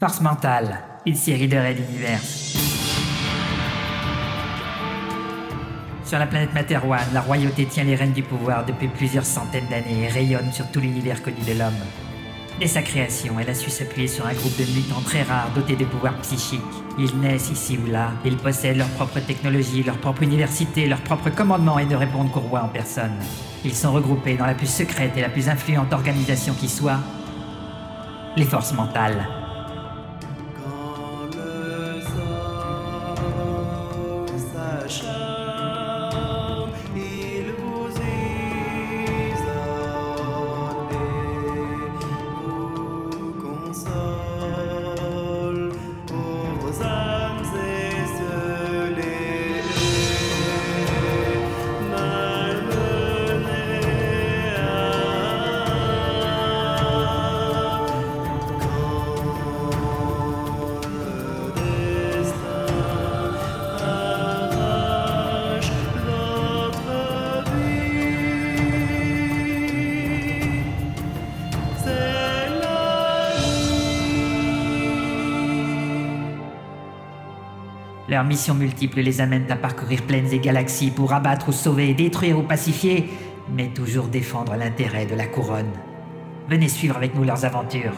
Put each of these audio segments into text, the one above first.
Force mentale, une série de Red Universe. Sur la planète Materwan, la royauté tient les rênes du pouvoir depuis plusieurs centaines d'années et rayonne sur tout l'univers connu de l'homme. Dès sa création, elle a su s'appuyer sur un groupe de mutants très rares dotés de pouvoirs psychiques. Ils naissent ici ou là, ils possèdent leur propre technologie, leur propre université, leur propre commandement et ne répondent qu'au roi en personne. Ils sont regroupés dans la plus secrète et la plus influente organisation qui soit, les forces mentales. Leurs missions multiples les amènent à parcourir plaines et galaxies pour abattre ou sauver, détruire ou pacifier, mais toujours défendre l'intérêt de la couronne. Venez suivre avec nous leurs aventures.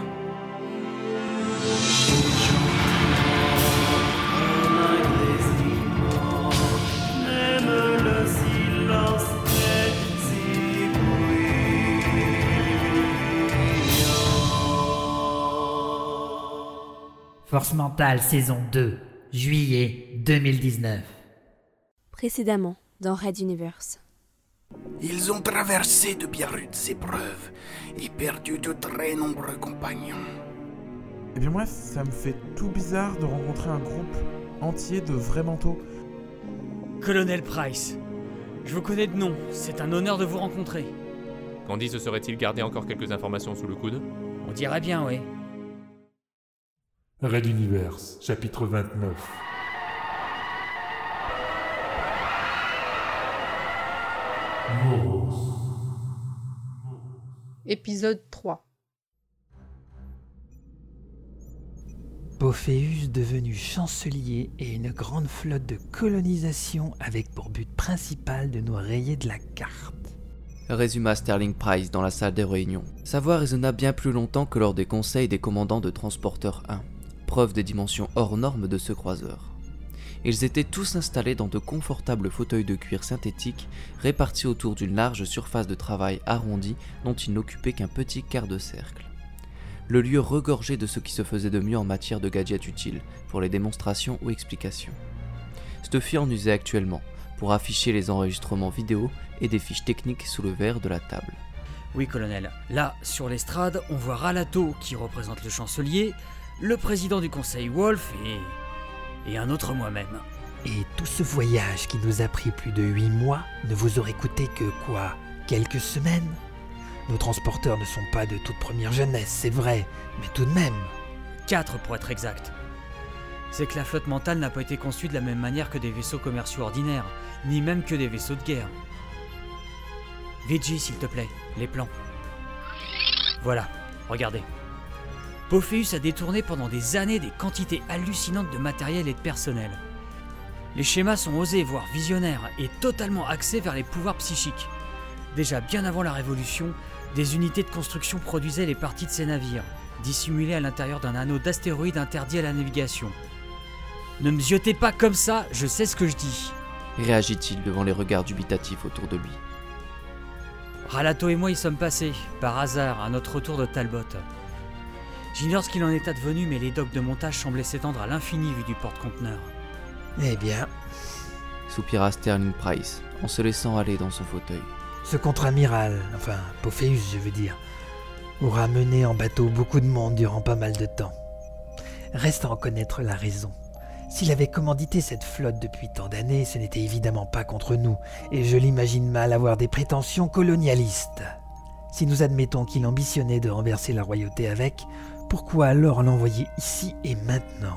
Force mentale saison 2, juillet 2019. Précédemment, dans Red Universe. Ils ont traversé de bien rudes épreuves et perdu de très nombreux compagnons. Eh bien moi, ça me fait tout bizarre de rencontrer un groupe entier de vrais manteaux. Colonel Price, je vous connais de nom, c'est un honneur de vous rencontrer. Candy se serait-il gardé encore quelques informations sous le coude? On dirait bien, oui. Red Universe, chapitre 29. Moros. Épisode 3. Pophéus devenu chancelier et une grande flotte de colonisation avec pour but principal de nous rayer de la carte. Résuma Sterling Price dans la salle des réunions. Sa voix résonna bien plus longtemps que lors des conseils des commandants de Transporteur 1, preuve des dimensions hors normes de ce croiseur. Ils étaient tous installés dans de confortables fauteuils de cuir synthétique répartis autour d'une large surface de travail arrondie dont ils n'occupaient qu'un petit quart de cercle. Le lieu regorgeait de ce qui se faisait de mieux en matière de gadgets utiles pour les démonstrations ou explications. Stuffy en usait actuellement pour afficher les enregistrements vidéo et des fiches techniques sous le verre de la table. Oui, colonel. Là, sur l'estrade, on voit Ralato qui représente le chancelier, le président du conseil Wolf et. et un autre moi-même. Et tout ce voyage qui nous a pris plus de huit mois ne vous aurait coûté que quoi? Quelques semaines? Nos transporteurs ne sont pas de toute première jeunesse, c'est vrai, mais tout de même. Quatre pour être exact. C'est que la flotte mentale n'a pas été conçue de la même manière que des vaisseaux commerciaux ordinaires, ni même que des vaisseaux de guerre. Vigi, s'il te plaît, les plans. Voilà, regardez. Pophéus a détourné pendant des années des quantités hallucinantes de matériel et de personnel. Les schémas sont osés, voire visionnaires, et totalement axés vers les pouvoirs psychiques. Déjà bien avant la Révolution, des unités de construction produisaient les parties de ces navires, dissimulés à l'intérieur d'un anneau d'astéroïdes interdit à la navigation. Ne me ziotez pas comme ça, je sais ce que je dis. Réagit-il devant les regards dubitatifs autour de lui? Ralato et moi y sommes passés, par hasard, à notre retour de Talbot. J'ignore ce qu'il en est advenu, mais les docks de montage semblaient s'étendre à l'infini vu du porte-conteneur. Eh bien, Soupira Sterling Price en se laissant aller dans son fauteuil. ce contre-amiral, enfin Pophéus je veux dire, aura mené en bateau beaucoup de monde durant pas mal de temps. Reste à en connaître la raison. S'il avait commandité cette flotte depuis tant d'années, ce n'était évidemment pas contre nous, et je l'imagine mal avoir des prétentions colonialistes. Si nous admettons qu'il ambitionnait de renverser la royauté avec, pourquoi alors l'envoyer ici et maintenant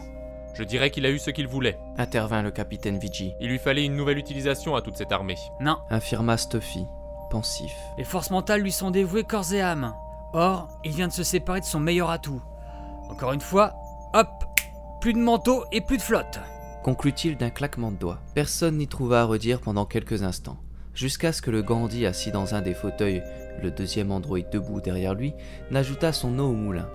Je dirais qu'il a eu ce qu'il voulait. Intervint le capitaine Vigi. Il lui fallait une nouvelle utilisation à toute cette armée. Non, Infirma Stuffy, pensif. les forces mentales lui sont dévouées corps et âme. Or, il vient de se séparer de son meilleur atout. Encore une fois, Hop Plus de manteau et plus de flotte conclut-il d'un claquement de doigts. Personne n'y trouva à redire pendant quelques instants, jusqu'à ce que le Gandhi assis dans un des fauteuils, le deuxième androïde debout derrière lui, n'ajoutât son eau au moulin.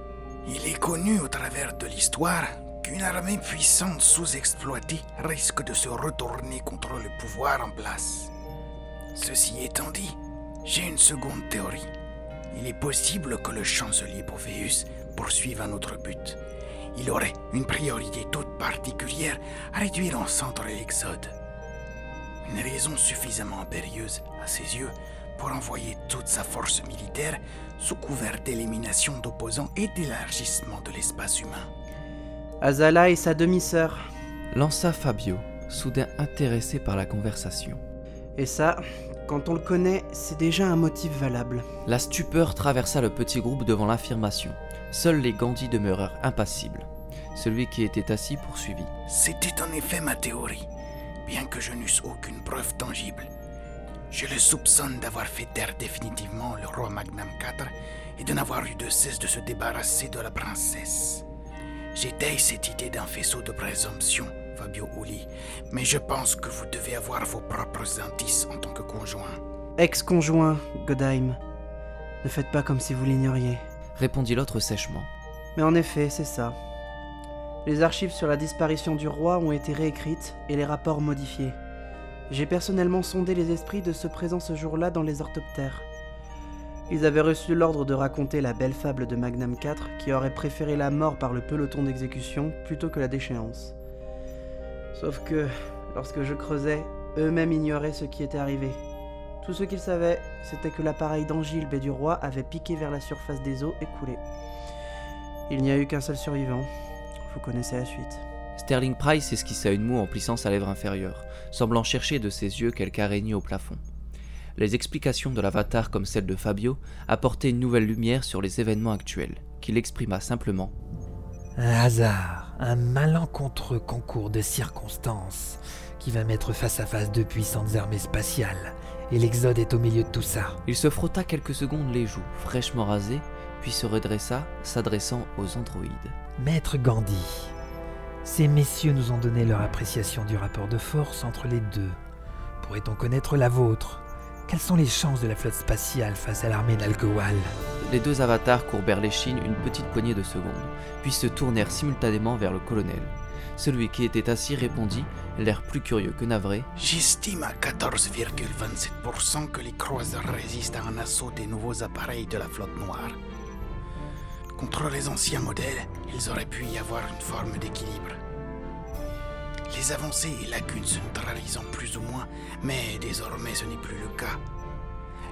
Il est connu au travers de l'histoire qu'une armée puissante sous-exploitée risque de se retourner contre le pouvoir en place. Ceci étant dit, j'ai une seconde théorie. Il est possible que le chancelier Pophéus poursuive un autre but. Il aurait une priorité toute particulière à réduire en centre l'exode. Une raison suffisamment impérieuse, à ses yeux, pour envoyer toute sa force militaire sous couvert d'élimination d'opposants et d'élargissement de l'espace humain. Azala et sa demi-sœur. Lança Fabio, soudain intéressé par la conversation. Et ça, quand on le connaît, c'est déjà un motif valable. La stupeur traversa le petit groupe devant l'affirmation. Seuls les Gandhi demeurèrent impassibles. Celui qui était assis poursuivit. C'était en effet ma théorie, bien que je n'eusse aucune preuve tangible. Je le soupçonne d'avoir fait taire définitivement le roi Magnam IV et de n'avoir eu de cesse de se débarrasser de la princesse. J'étaye cette idée d'un faisceau de présomption, Fabio Uli, mais je pense que vous devez avoir vos propres indices en tant que conjoint. Ex-conjoint, Godheim. Ne faites pas comme si vous l'ignoriez. Répondit l'autre sèchement. Mais en effet, c'est ça. Les archives sur la disparition du roi ont été réécrites et les rapports modifiés. J'ai personnellement sondé les esprits de ceux présents ce jour-là dans les orthoptères. Ils avaient reçu l'ordre de raconter la belle fable de Magnam IV qui aurait préféré la mort par le peloton d'exécution plutôt que la déchéance. Sauf que, lorsque je creusais, eux-mêmes ignoraient ce qui était arrivé. Tout ce qu'ils savaient, c'était que l'appareil d'Angilbe et du roi avait piqué vers la surface des eaux et coulé. Il n'y a eu qu'un seul survivant. Vous connaissez la suite. Sterling Price esquissa une moue en plissant sa lèvre inférieure, semblant chercher de ses yeux quelque araignée au plafond. Les explications de l'avatar comme celles de Fabio apportaient une nouvelle lumière sur les événements actuels, qu'il exprima simplement. Un hasard, un malencontreux concours de circonstances qui va mettre face à face deux puissantes armées spatiales, et l'Exode est au milieu de tout ça. Il se frotta quelques secondes les joues, fraîchement rasées, puis se redressa, s'adressant aux androïdes. Maître Gandhi, ces messieurs nous ont donné leur appréciation du rapport de force entre les deux. Pourrait-on connaître la vôtre? Quelles sont les chances de la flotte spatiale face à l'armée d'Algowal Les deux avatars courbèrent l'échine une petite poignée de secondes, puis se tournèrent simultanément vers le colonel. Celui qui était assis répondit, l'air plus curieux que navré. J'estime à 14,27% que les croiseurs résistent à un assaut des nouveaux appareils de la flotte noire. Contre les anciens modèles, ils auraient pu y avoir une forme d'équilibre. Les avancées et lacunes se neutralisant plus ou moins, mais désormais ce n'est plus le cas.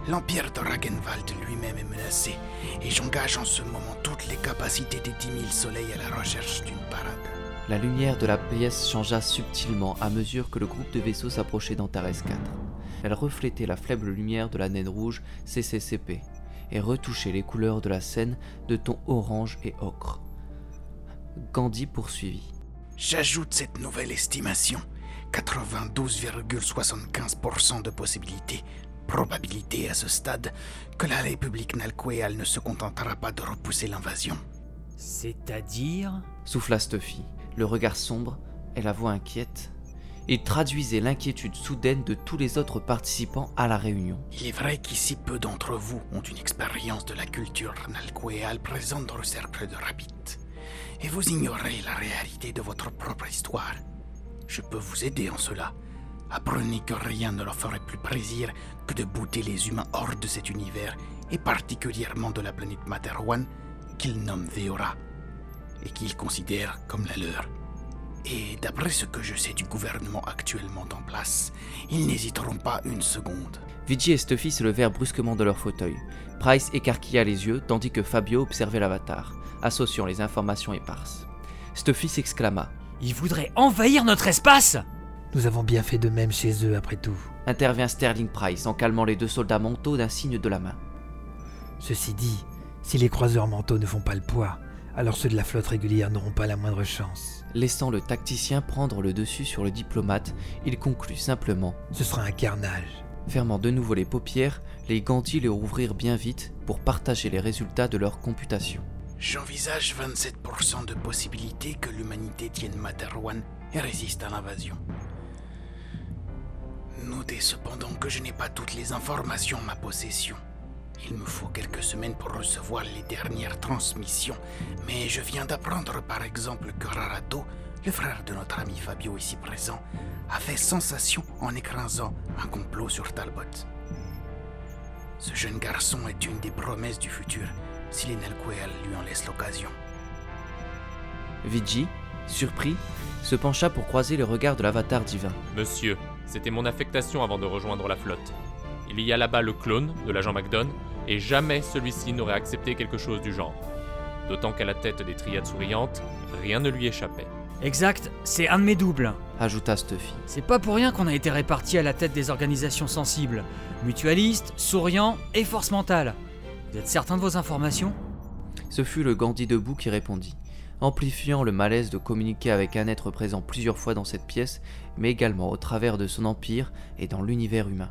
L'empire de Ragenwald lui-même est menacé, et j'engage en ce moment toutes les capacités des 10 000 soleils à la recherche d'une parade. La lumière de la pièce changea subtilement à mesure que le groupe de vaisseaux s'approchait d'Antares 4. Elle reflétait la faible lumière de la naine rouge CCCP et retouchait les couleurs de la scène de tons orange et ocre. Gandhi poursuivit. J'ajoute cette nouvelle estimation 92,75% de possibilité, probabilité à ce stade, que la République Nalquéal ne se contentera pas de repousser l'invasion. C'est-à-dire? Souffla Stuffy, le regard sombre et la voix inquiète. Il traduisait l'inquiétude soudaine de tous les autres participants à la réunion. Il est vrai qu'ici peu d'entre vous ont une expérience de la culture nalquéale présente dans le cercle de Rabbit. Et vous ignorez la réalité de votre propre histoire. Je peux vous aider en cela. Apprenez que rien ne leur ferait plus plaisir que de bouter les humains hors de cet univers, et particulièrement de la planète Materwan, qu'ils nomment Veora, et qu'ils considèrent comme la leur. Et d'après ce que je sais du gouvernement actuellement en place, ils n'hésiteront pas une seconde. Vigi et Stuffy se levèrent brusquement de leur fauteuil. Price écarquilla les yeux tandis que Fabio observait l'avatar, associant les informations éparses. Stuffy s'exclama. Ils voudraient envahir notre espace Nous avons bien fait de même chez eux après tout. Intervient Sterling Price en calmant les deux soldats manteaux d'un signe de la main. Ceci dit, si les croiseurs manteaux ne font pas le poids, alors ceux de la flotte régulière n'auront pas la moindre chance. Laissant le tacticien prendre le dessus sur le diplomate, il conclut simplement Ce sera un carnage. Fermant de nouveau les paupières, les Gandhi les rouvrirent bien vite pour partager les résultats de leur computation. J'envisage 27% de possibilité que l'humanité tienne Materwan et résiste à l'invasion. Notez cependant que je n'ai pas toutes les informations en ma possession. Il me faut quelques semaines pour recevoir les dernières transmissions, mais je viens d'apprendre par exemple que Rarato, le frère de notre ami Fabio ici présent, a fait sensation en écrasant un complot sur Talbot. Ce jeune garçon est une des promesses du futur, si les Nelquel lui en laissent l'occasion. Vigi, surpris, se pencha pour croiser le regard de l'avatar divin. Monsieur, c'était mon affectation avant de rejoindre la flotte. Il y a là-bas le clone de l'agent McDonald, et jamais celui-ci n'aurait accepté quelque chose du genre. D'autant qu'à la tête des triades souriantes, rien ne lui échappait. Exact, c'est un de mes doubles. Ajouta Stuffy. C'est pas pour rien qu'on a été répartis à la tête des organisations sensibles. Mutualistes, souriants et force mentale. Vous êtes certain de vos informations? Ce fut le Gandhi debout qui répondit, amplifiant le malaise de communiquer avec un être présent plusieurs fois dans cette pièce, mais également au travers de son empire et dans l'univers humain.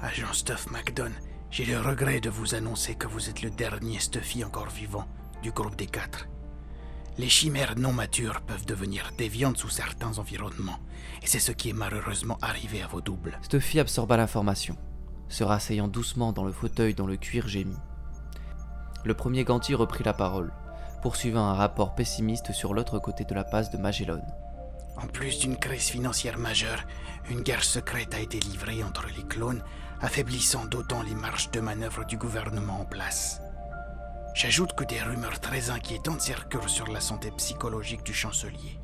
Agent Stuff McDon, j'ai le regret de vous annoncer que vous êtes le dernier Stuffy encore vivant du groupe des quatre. Les chimères non matures peuvent devenir déviantes sous certains environnements, et c'est ce qui est malheureusement arrivé à vos doubles. Stuffy absorba l'information, se rasseyant doucement dans le fauteuil dont le cuir gémit. Le premier Ganti reprit la parole, poursuivant un rapport pessimiste sur l'autre côté de la passe de Magellan. En plus d'une crise financière majeure, une guerre secrète a été livrée entre les clones, affaiblissant d'autant les marges de manœuvre du gouvernement en place. J'ajoute que des rumeurs très inquiétantes circulent sur la santé psychologique du chancelier.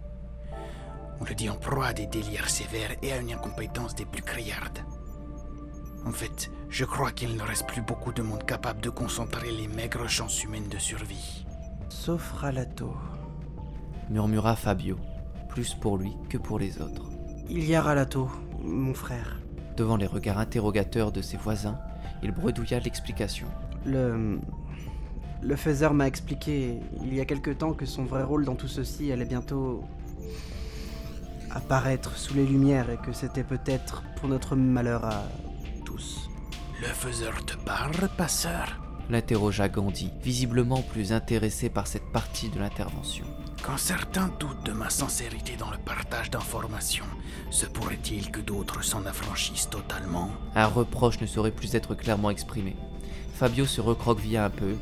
On le dit en proie à des délires sévères et à une incompétence des plus criardes. En fait, je crois qu'il ne reste plus beaucoup de monde capable de concentrer les maigres chances humaines de survie. Sauf Ralato. Murmura Fabio, plus pour lui que pour les autres. Il y a Ralato, mon frère. Devant les regards interrogateurs de ses voisins, il bredouilla l'explication. Le. Le faiseur m'a expliqué il y a quelque temps que son vrai rôle dans tout ceci allait bientôt. apparaître sous les lumières et que c'était peut-être pour notre malheur à tous. Le faiseur te parle, passeur? L'interrogea Gandhi, visiblement plus intéressé par cette partie de l'intervention. Quand certains doutent de ma sincérité dans le partage d'informations, se pourrait-il que d'autres s'en affranchissent totalement? Un reproche ne saurait plus être clairement exprimé. Fabio se recroquevilla un peu,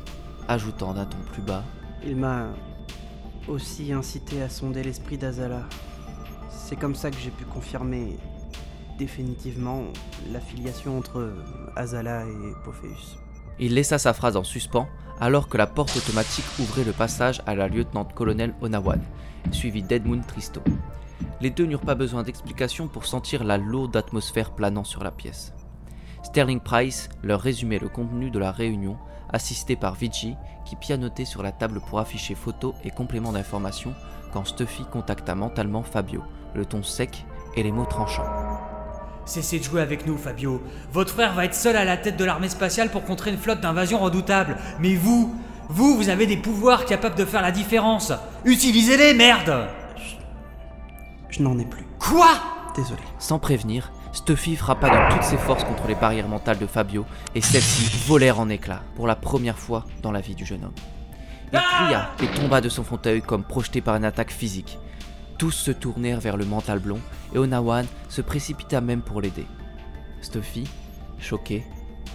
ajoutant d'un ton plus bas Il m'a aussi incité à sonder l'esprit d'Azala. C'est comme ça que j'ai pu confirmer définitivement l'affiliation entre Azala et Pophéus. Il laissa sa phrase en suspens alors que la porte automatique ouvrait le passage à la lieutenant-colonel Onawan, suivie d'Edmund Tristo. Les deux n'eurent pas besoin d'explication pour sentir la lourde atmosphère planant sur la pièce. Sterling Price leur résumait le contenu de la réunion, assisté par Vigi, qui pianotait sur la table pour afficher photos et compléments d'information quand Stuffy contacta mentalement Fabio, le ton sec et les mots tranchants. Cessez de jouer avec nous, Fabio. Votre frère va être seul à la tête de l'armée spatiale pour contrer une flotte d'invasion redoutable. Mais vous, vous, vous avez des pouvoirs capables de faire la différence. Utilisez-les, merde Je n'en ai plus. Quoi? Désolé. Sans prévenir, Stuffy frappa de toutes ses forces contre les barrières mentales de Fabio et celles-ci volèrent en éclats pour la première fois dans la vie du jeune homme. Il cria et tomba de son fauteuil comme projeté par une attaque physique. Tous se tournèrent vers le mental blond et Onawan se précipita même pour l'aider. Stuffy, choqué,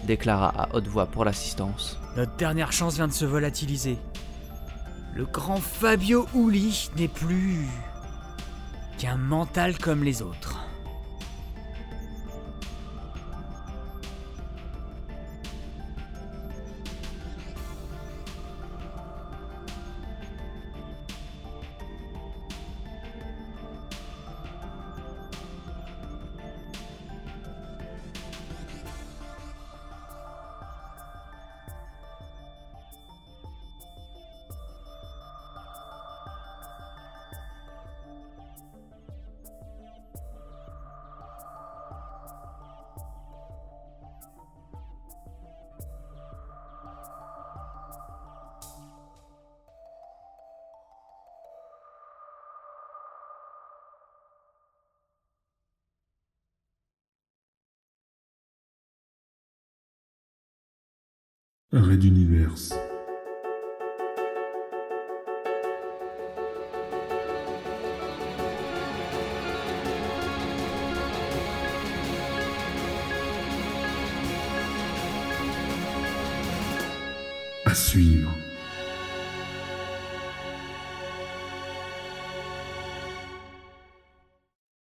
déclara à haute voix pour l'assistance Notre dernière chance vient de se volatiliser. Le grand Fabio Uli n'est plus qu'un mental comme les autres. Arrêt d'univers. À suivre.